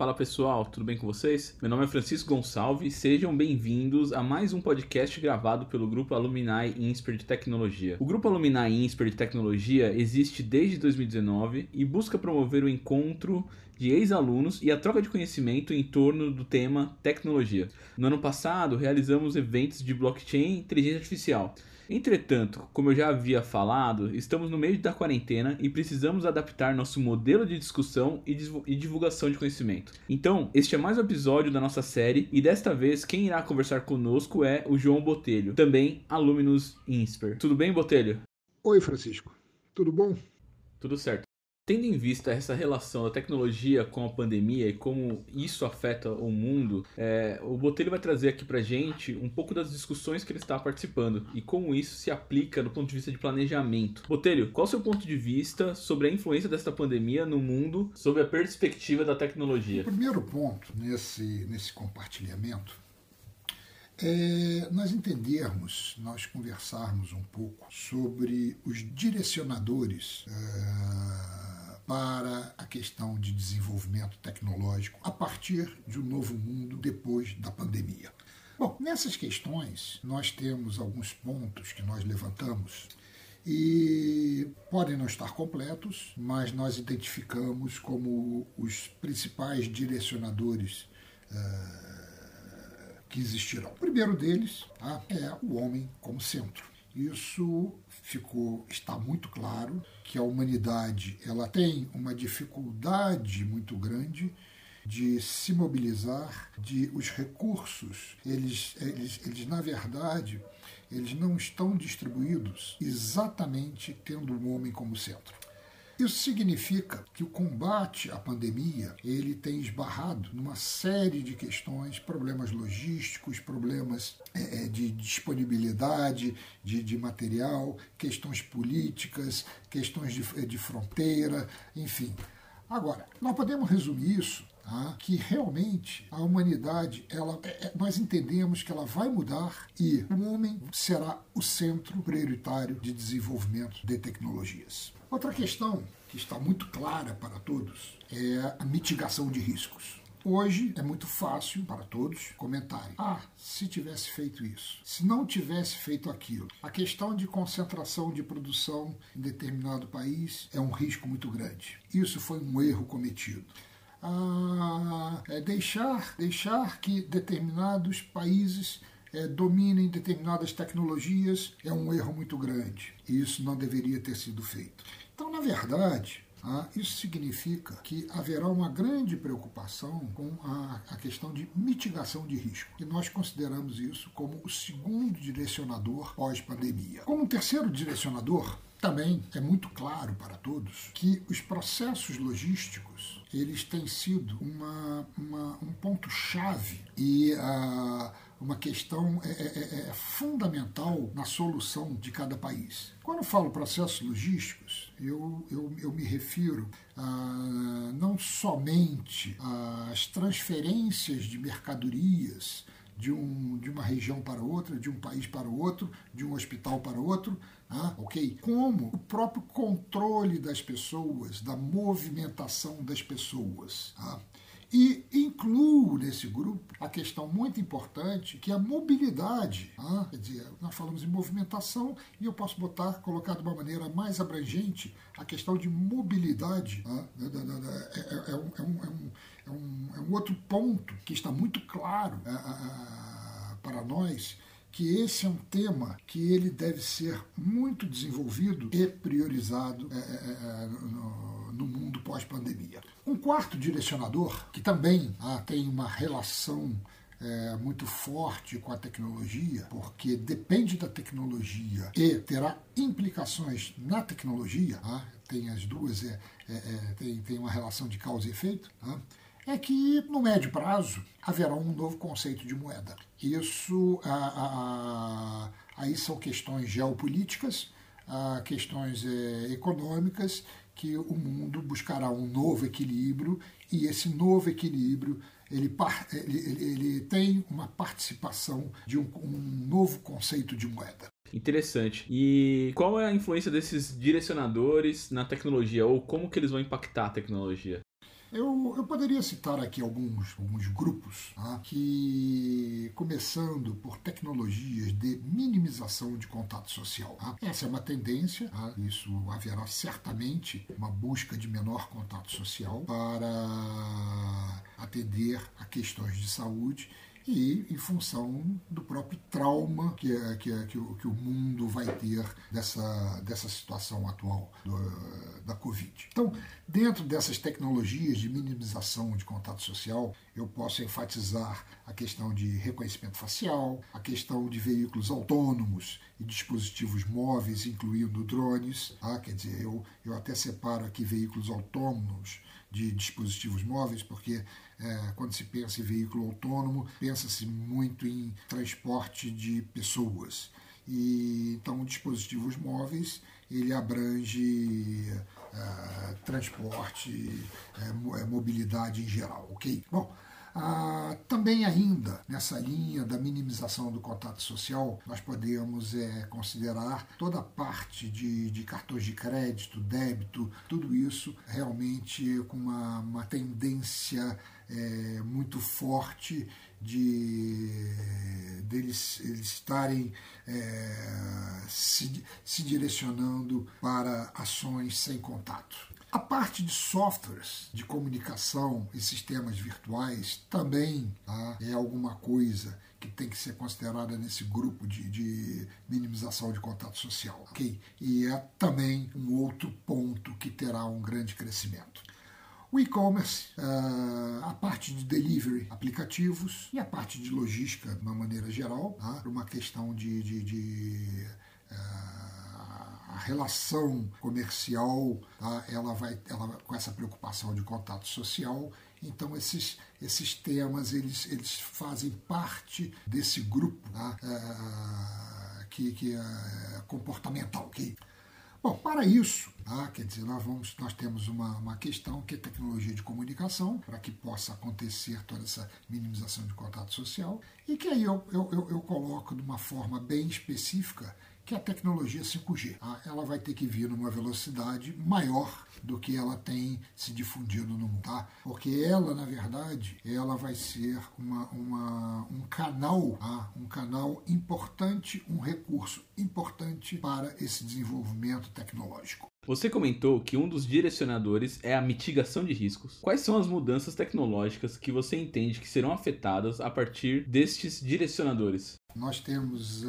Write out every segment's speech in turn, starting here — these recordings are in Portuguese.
Fala pessoal, tudo bem com vocês? Meu nome é Francisco Gonçalves, sejam bem-vindos a mais um podcast gravado pelo grupo Alumni Insper de Tecnologia. O grupo Alumni Insper de Tecnologia existe desde 2019 e busca promover o encontro de ex-alunos e a troca de conhecimento em torno do tema tecnologia. No ano passado, realizamos eventos de blockchain e inteligência artificial. Entretanto, como eu já havia falado, estamos no meio da quarentena e precisamos adaptar nosso modelo de discussão e divulgação de conhecimento. Então, este é mais um episódio da nossa série e desta vez quem irá conversar conosco é o João Botelho, também Aluminus Insper. Tudo bem, Botelho? Oi, Francisco. Tudo bom? Tudo certo. Tendo em vista essa relação da tecnologia com a pandemia e como isso afeta o mundo, é, o Botelho vai trazer aqui pra gente um pouco das discussões que ele está participando e como isso se aplica do ponto de vista de planejamento. Botelho, qual é o seu ponto de vista sobre a influência desta pandemia no mundo, sobre a perspectiva da tecnologia? O primeiro ponto nesse, nesse compartilhamento é nós entendermos, nós conversarmos um pouco sobre os direcionadores. Uh, para a questão de desenvolvimento tecnológico a partir de um novo mundo depois da pandemia. Bom, nessas questões nós temos alguns pontos que nós levantamos e podem não estar completos, mas nós identificamos como os principais direcionadores uh, que existirão. O primeiro deles tá, é o homem como centro. Isso ficou está muito claro que a humanidade ela tem uma dificuldade muito grande de se mobilizar, de os recursos, eles, eles, eles na verdade, eles não estão distribuídos exatamente tendo o homem como centro. Isso significa que o combate à pandemia ele tem esbarrado numa série de questões, problemas logísticos, problemas é, é, de disponibilidade de, de, material, questões políticas, questões de, de fronteira, enfim. Agora, nós podemos resumir isso Tá? que realmente a humanidade, ela, é, é, nós entendemos que ela vai mudar e o homem será o centro prioritário de desenvolvimento de tecnologias. Outra questão que está muito clara para todos é a mitigação de riscos. Hoje é muito fácil para todos comentarem: ah, se tivesse feito isso, se não tivesse feito aquilo. A questão de concentração de produção em determinado país é um risco muito grande. Isso foi um erro cometido. Ah, é deixar, deixar que determinados países é, dominem determinadas tecnologias é um erro muito grande. E isso não deveria ter sido feito. Então, na verdade, ah, isso significa que haverá uma grande preocupação com a, a, questão de mitigação de risco. E nós consideramos isso como o segundo direcionador pós-pandemia. Como terceiro direcionador, também é muito claro para todos que os processos logísticos eles têm sido uma, uma um ponto-chave e a uma questão é, é, é, é, fundamental na solução de cada país. Quando falo processos logísticos, eu, eu, eu me refiro a, não somente às transferências de mercadorias de, um, de uma região para outra, de um país para outro, de um hospital para outro, ah, ok? Como o próprio controle das pessoas, da movimentação das pessoas. Ah, e incluo nesse grupo a questão muito importante que é a mobilidade. Ah, quer dizer, nós falamos em movimentação e eu posso botar, colocar de uma maneira mais abrangente a questão de mobilidade. Ah, é, é, um, é, um, é, um, é um outro ponto que está muito claro para nós que esse é um tema que ele deve ser muito desenvolvido e priorizado é, é, no, no, mundo pós-pandemia. Um quarto direcionador, que também ah, tem uma relação é, muito forte com a tecnologia, porque depende da tecnologia e terá implicações na tecnologia, ah, tem as duas, é, é, é, tem, tem uma relação de causa e efeito, ah, é que no médio prazo haverá um novo conceito de moeda. Isso aí são questões geopolíticas, questões é, econômicas, que o mundo buscará um novo equilíbrio e esse novo equilíbrio ele, ele, ele tem uma participação de um, um novo conceito de moeda. Interessante. E qual é a influência desses direcionadores na tecnologia ou como que eles vão impactar a tecnologia? Eu, eu poderia citar aqui alguns, alguns grupos tá? que, começando por tecnologias de minimização de contato social. Tá? Essa é uma tendência, tá? isso haverá certamente uma busca de menor contato social para atender a questões de saúde e em função do próprio trauma que, é, que, é, que, o, que o mundo vai ter dessa, dessa situação atual do, da Covid. Então, dentro dessas tecnologias de minimização de contato social, eu posso enfatizar a questão de reconhecimento facial, a questão de veículos autônomos e dispositivos móveis, incluindo drones. Ah, quer dizer, eu, eu até separo aqui veículos autônomos de dispositivos móveis, porque é, quando se pensa em veículo autônomo, pensa-se muito em transporte de pessoas. E então dispositivos móveis ele abrange é, transporte, é, é mobilidade em geral, ok? Bom, ah, também ainda nessa linha da minimização do contato social, nós podemos é, considerar toda a parte de, de, cartões de crédito, débito, tudo isso realmente com uma, uma tendência é, muito forte de deles eles estarem é, se, se direcionando para ações sem contato. A parte de softwares de comunicação e sistemas virtuais também tá, é alguma coisa que tem que ser considerada nesse grupo de, de, minimização de contato social. Okay? E é também um outro ponto que terá um grande crescimento. O e-commerce, uh, a parte de delivery, aplicativos e a parte de logística de uma maneira geral, tá? uma questão de, de, de uh, a relação comercial, tá? ela vai ela, com essa preocupação de contato social. Então esses, esses temas eles, eles fazem parte desse grupo tá? é, que, que é comportamental. Okay? Bom, para isso, tá? quer dizer, nós, vamos, nós temos uma, uma questão que é tecnologia de comunicação, para que possa acontecer toda essa minimização de contato social, e que aí eu, eu, eu, eu coloco de uma forma bem específica que é a tecnologia 5G. Tá? Ela vai ter que vir numa velocidade maior do que ela tem se difundido no mundo, tá? Porque ela, na verdade, ela vai ser uma, uma, um canal, tá? um canal importante, um recurso importante para esse desenvolvimento tecnológico. Você comentou que um dos direcionadores é a mitigação de riscos. Quais são as mudanças tecnológicas que você entende que serão afetadas a partir destes direcionadores? Nós temos uh,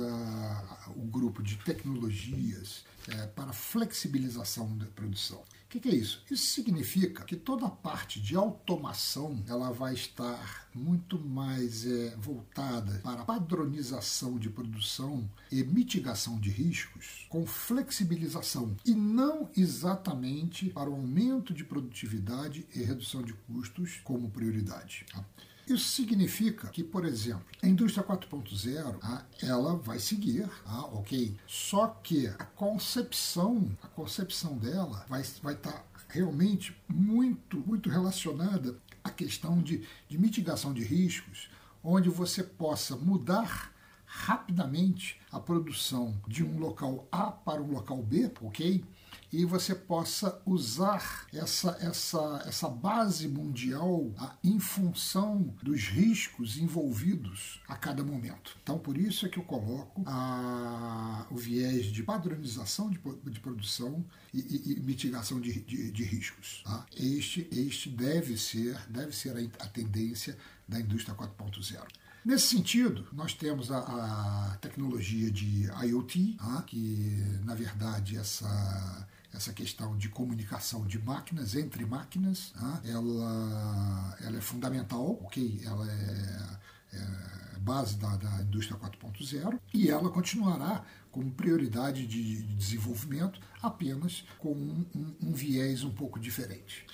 o grupo de tecnologias uh, para flexibilização da produção. O que, que, é isso? Isso significa que toda a parte de automação ela vai estar muito mais é, voltada para padronização de produção e mitigação de riscos com flexibilização e não exatamente para o aumento de produtividade e redução de custos como prioridade. Tá? Isso significa que, por exemplo, a indústria 4.0 ah, ela vai seguir, ah, ok? Só que a concepção, a concepção dela vai vai estar tá realmente muito muito relacionada à questão de, de mitigação de riscos, onde você possa mudar rapidamente a produção de um local A para um local B, ok? E você possa usar essa, essa, essa base mundial ah, em função dos riscos envolvidos a cada momento. Então, por isso é que eu coloco a, o viés de padronização de, de produção e, e, e mitigação de, de, de riscos. Tá? Este, este deve ser, deve ser a, a tendência da indústria 4.0. Nesse sentido, nós temos a, a tecnologia de IoT, tá? que na verdade essa essa questão de comunicação de máquinas entre máquinas, né? ela, ela é fundamental, ok? Ela é, é base da, da indústria 4.0 e ela continuará como prioridade de desenvolvimento apenas com um, um, um viés um pouco diferente.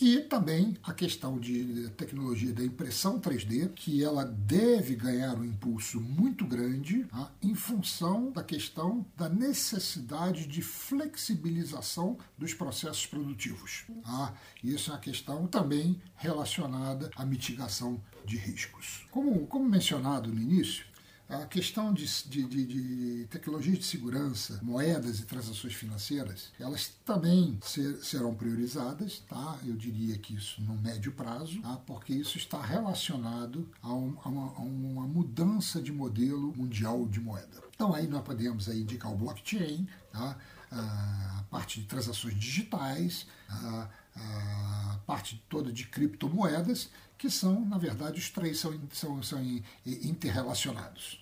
E também a questão de tecnologia da impressão 3D, que ela deve ganhar um impulso muito grande tá? em função da questão da necessidade de flexibilização dos processos produtivos. Tá? Isso é uma questão também relacionada à mitigação de riscos. Como, como mencionado no início, a questão de, de, de, de tecnologias de segurança, moedas e transações financeiras, elas também ser, serão priorizadas, tá? Eu diria que isso no médio prazo, tá? porque isso está relacionado a, um, a, uma, a uma mudança de modelo mundial de moeda. Então aí nós podemos aí indicar o blockchain, tá? a parte de transações digitais, a, a parte toda de criptomoedas, que são, na verdade, os três são, são, são interrelacionados.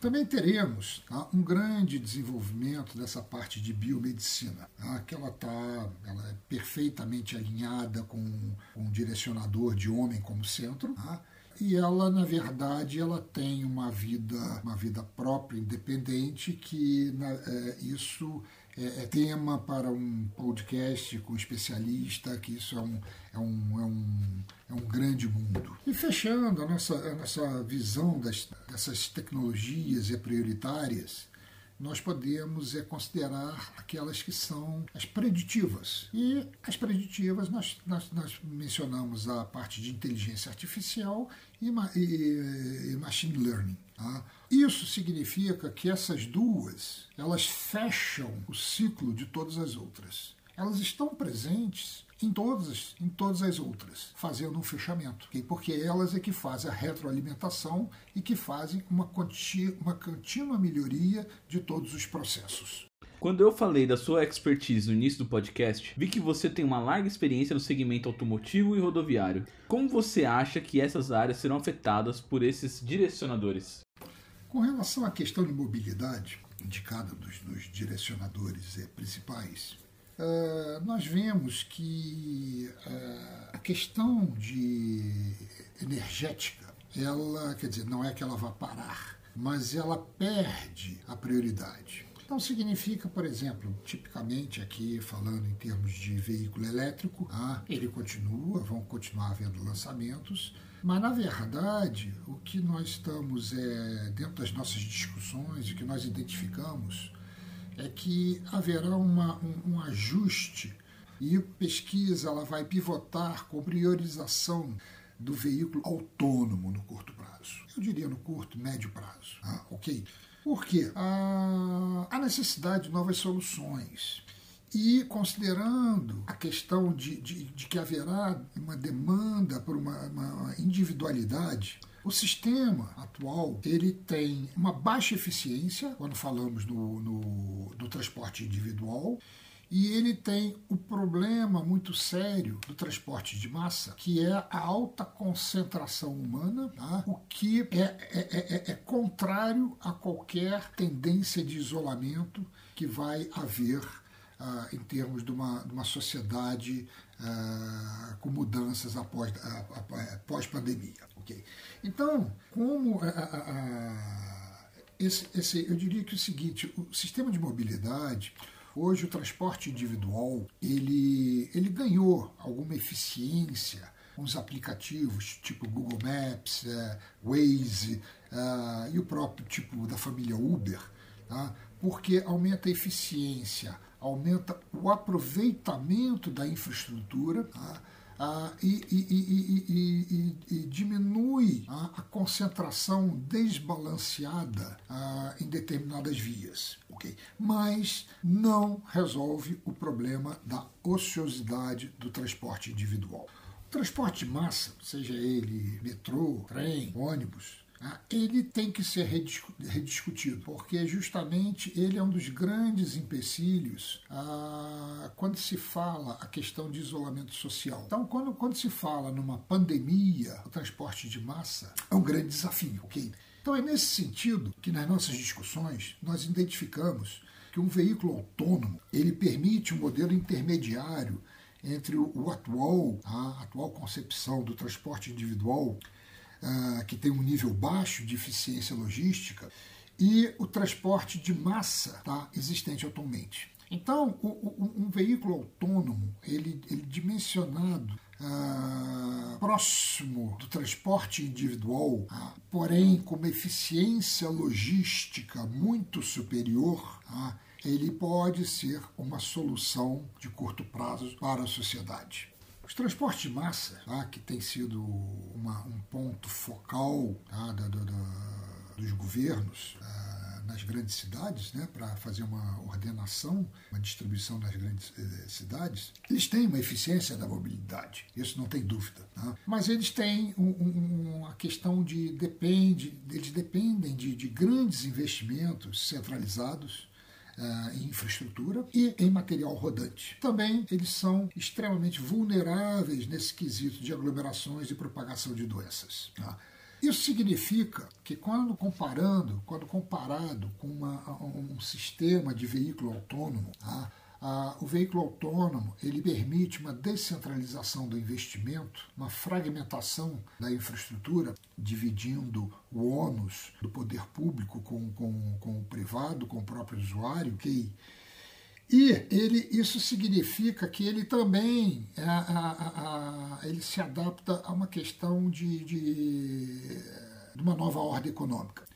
Também teremos tá, um grande desenvolvimento dessa parte de biomedicina, tá, que ela está ela é perfeitamente alinhada com, com um direcionador de homem como centro, tá, e ela, na verdade, ela tem uma vida, uma vida própria, independente, que na, é, isso é, é, tema para um podcast com especialista, que isso é um, é um, é um, é um grande mundo. E fechando a nossa, a nossa visão das, dessas tecnologias e prioritárias, nós podemos é, considerar aquelas que são as preditivas. E as preditivas, nós, nós, nós mencionamos a parte de inteligência artificial e, e, e machine learning. Tá? Isso significa que essas duas elas fecham o ciclo de todas as outras. Elas estão presentes em todas, em todas as outras, fazendo um fechamento. Okay? Porque elas é que fazem a retroalimentação e que fazem uma, contínua, uma contínua melhoria de todos os processos. Quando eu falei da sua expertise no início do podcast, vi que você tem uma larga experiência no segmento automotivo e rodoviário. Como você acha que essas áreas serão afetadas por esses direcionadores? Com relação à questão de mobilidade, indicada dos, nos direcionadores eh, principais, nós vemos que uh, a questão de energética, ela, quer dizer, não é que ela vá parar, mas ela perde a prioridade. Então significa, por exemplo, tipicamente aqui falando em termos de veículo elétrico, ah, ele continua, vão continuar havendo lançamentos, mas na verdade o que nós estamos é, dentro das nossas discussões, o que nós identificamos é que haverá uma, um, um ajuste e pesquisa ela vai pivotar com priorização do veículo autônomo no curto prazo. Eu diria no curto, médio prazo. Ah, ok? Por quê? A, a necessidade de novas soluções. E considerando a questão de, de, de que haverá uma demanda por uma, uma individualidade, o sistema atual ele tem uma baixa eficiência quando falamos no, no, do transporte individual e ele tem o problema muito sério do transporte de massa, que é a alta concentração humana, tá? o que é, é, é, é contrário a qualquer tendência de isolamento que vai haver ah, em termos de uma, de uma sociedade ah, com mudanças após, após pandemia. Okay? Então, como ah, esse, esse, eu diria que o seguinte, o sistema de mobilidade Hoje o transporte individual ele, ele ganhou alguma eficiência com os aplicativos tipo Google Maps, é, Waze é, e o próprio tipo da família Uber, tá? porque aumenta a eficiência, aumenta o aproveitamento da infraestrutura. Tá? ah, e, e, e, e, diminui ah, a concentração desbalanceada ah, em determinadas vias. Okay? Mas não resolve o problema da ociosidade do transporte individual. O transporte de massa, seja ele metrô, trem, ônibus, ele tem que ser rediscutido, porque justamente ele é um dos grandes empecilhos ah, quando se fala a questão de isolamento social. Então, quando, quando se fala numa pandemia, o transporte de massa é um grande desafio, ok? Então, é nesse sentido que nas nossas discussões nós identificamos que um veículo autônomo ele permite um modelo intermediário entre o, o atual, a atual concepção do transporte individual uh, que tem um nível baixo de eficiência logística, e o transporte de massa tá, existente atualmente. Então, o, o, um veículo autônomo, ele, ele dimensionado uh, próximo do transporte individual, uh, porém com uma eficiência logística muito superior, ele pode ser uma solução de curto prazo para a sociedade. Os transportes de massa, tá, que tem sido uma, um ponto focal tá, do, do, dos governos uh, nas grandes cidades, né, para fazer uma ordenação, uma distribuição nas grandes eh, cidades, eles têm uma eficiência da mobilidade, isso não tem dúvida. Tá? Mas eles têm um, um, uma questão de depende, eles dependem de, de grandes investimentos centralizados uh, em infraestrutura e em material rodante. Também eles são extremamente vulneráveis nesse quesito de aglomerações e propagação de doenças. Tá? Isso significa que quando comparando, quando comparado com uma, um sistema de veículo autônomo, tá? Ah, o veículo autônomo ele permite uma descentralização do investimento, uma fragmentação da infraestrutura, dividindo o ônus do poder público com, com, com o privado, com o próprio usuário. Okay? E ele, isso significa que ele também a, a, a, ele se adapta a uma questão de, de, de uma nova ordem econômica.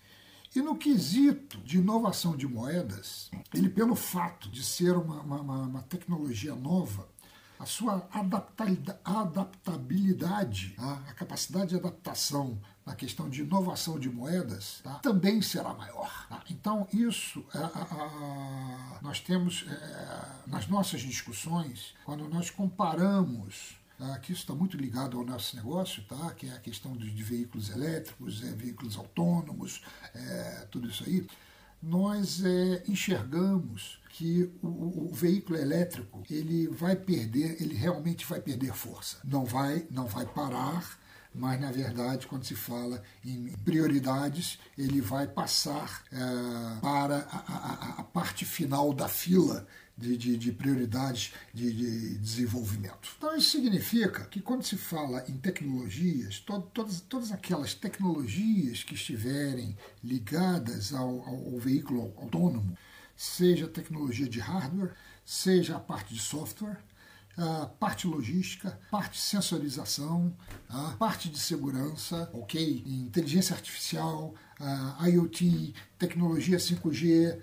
E no quesito de inovação de moedas, ele, pelo fato de ser uma, uma, uma tecnologia nova, a sua adaptabilidade, tá? a capacidade de adaptação na questão de inovação de moedas, tá? também será maior. Tá? Então, isso nós temos é, nas nossas discussões, quando nós comparamos Tá? que isso está muito ligado ao nosso negócio, tá? que é a questão de, de veículos elétricos, é, veículos autônomos, é, tudo isso aí. Nós é, enxergamos que o, o, veículo elétrico ele vai perder, ele realmente vai perder força. Não vai, não vai parar, mas na verdade, quando se fala em prioridades, ele vai passar é, para a, a, a, parte final da fila de, de, de prioridades de, de, desenvolvimento. Então, isso significa que quando se fala em tecnologias, to, todas, todas aquelas tecnologias que estiverem ligadas ao, ao, ao veículo autônomo, seja tecnologia de hardware, seja a parte de software, a parte logística, parte sensorização, a parte de segurança, ok? Inteligência artificial, IoT, tecnologia 5G,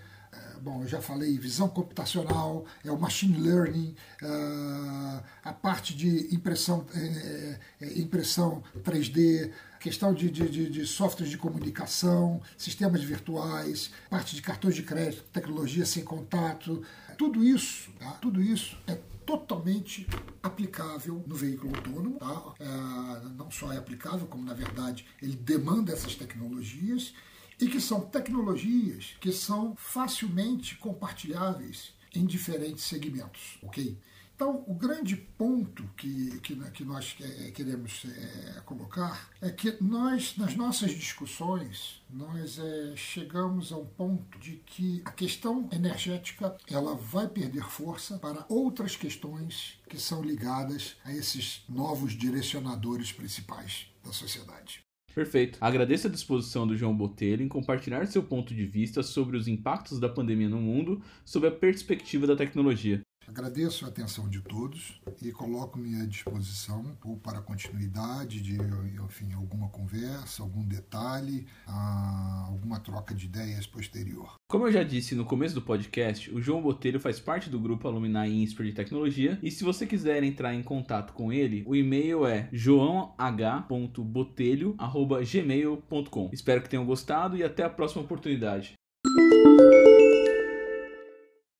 bom, eu já falei, visão computacional, é o machine learning, uh, a parte de impressão, é, é, impressão 3D, questão de, de, de, softwares de comunicação, sistemas virtuais, parte de cartões de crédito, tecnologia sem contato, tudo isso, tá? tudo isso é totalmente aplicável no veículo autônomo. Tá? É, não só é aplicável, como na verdade ele demanda essas tecnologias e que são tecnologias que são facilmente compartilháveis em diferentes segmentos, ok? Então, o grande ponto que, que, que nós é, queremos é, colocar é que nós, nas nossas discussões, nós é, chegamos a um ponto de que a questão energética ela vai perder força para outras questões que são ligadas a esses novos direcionadores principais da sociedade. Perfeito. Agradeço a disposição do João Botelho em compartilhar seu ponto de vista sobre os impactos da pandemia no mundo, sob a perspectiva da tecnologia. Agradeço a atenção de todos e coloco-me à disposição ou para continuidade de enfim, alguma conversa, algum detalhe, alguma troca de ideias posterior. Como eu já disse no começo do podcast, o João Botelho faz parte do grupo Alumni Insper de Tecnologia e se você quiser entrar em contato com ele, o e-mail é joãoh.botelho.gmail.com. Espero que tenham gostado e até a próxima oportunidade.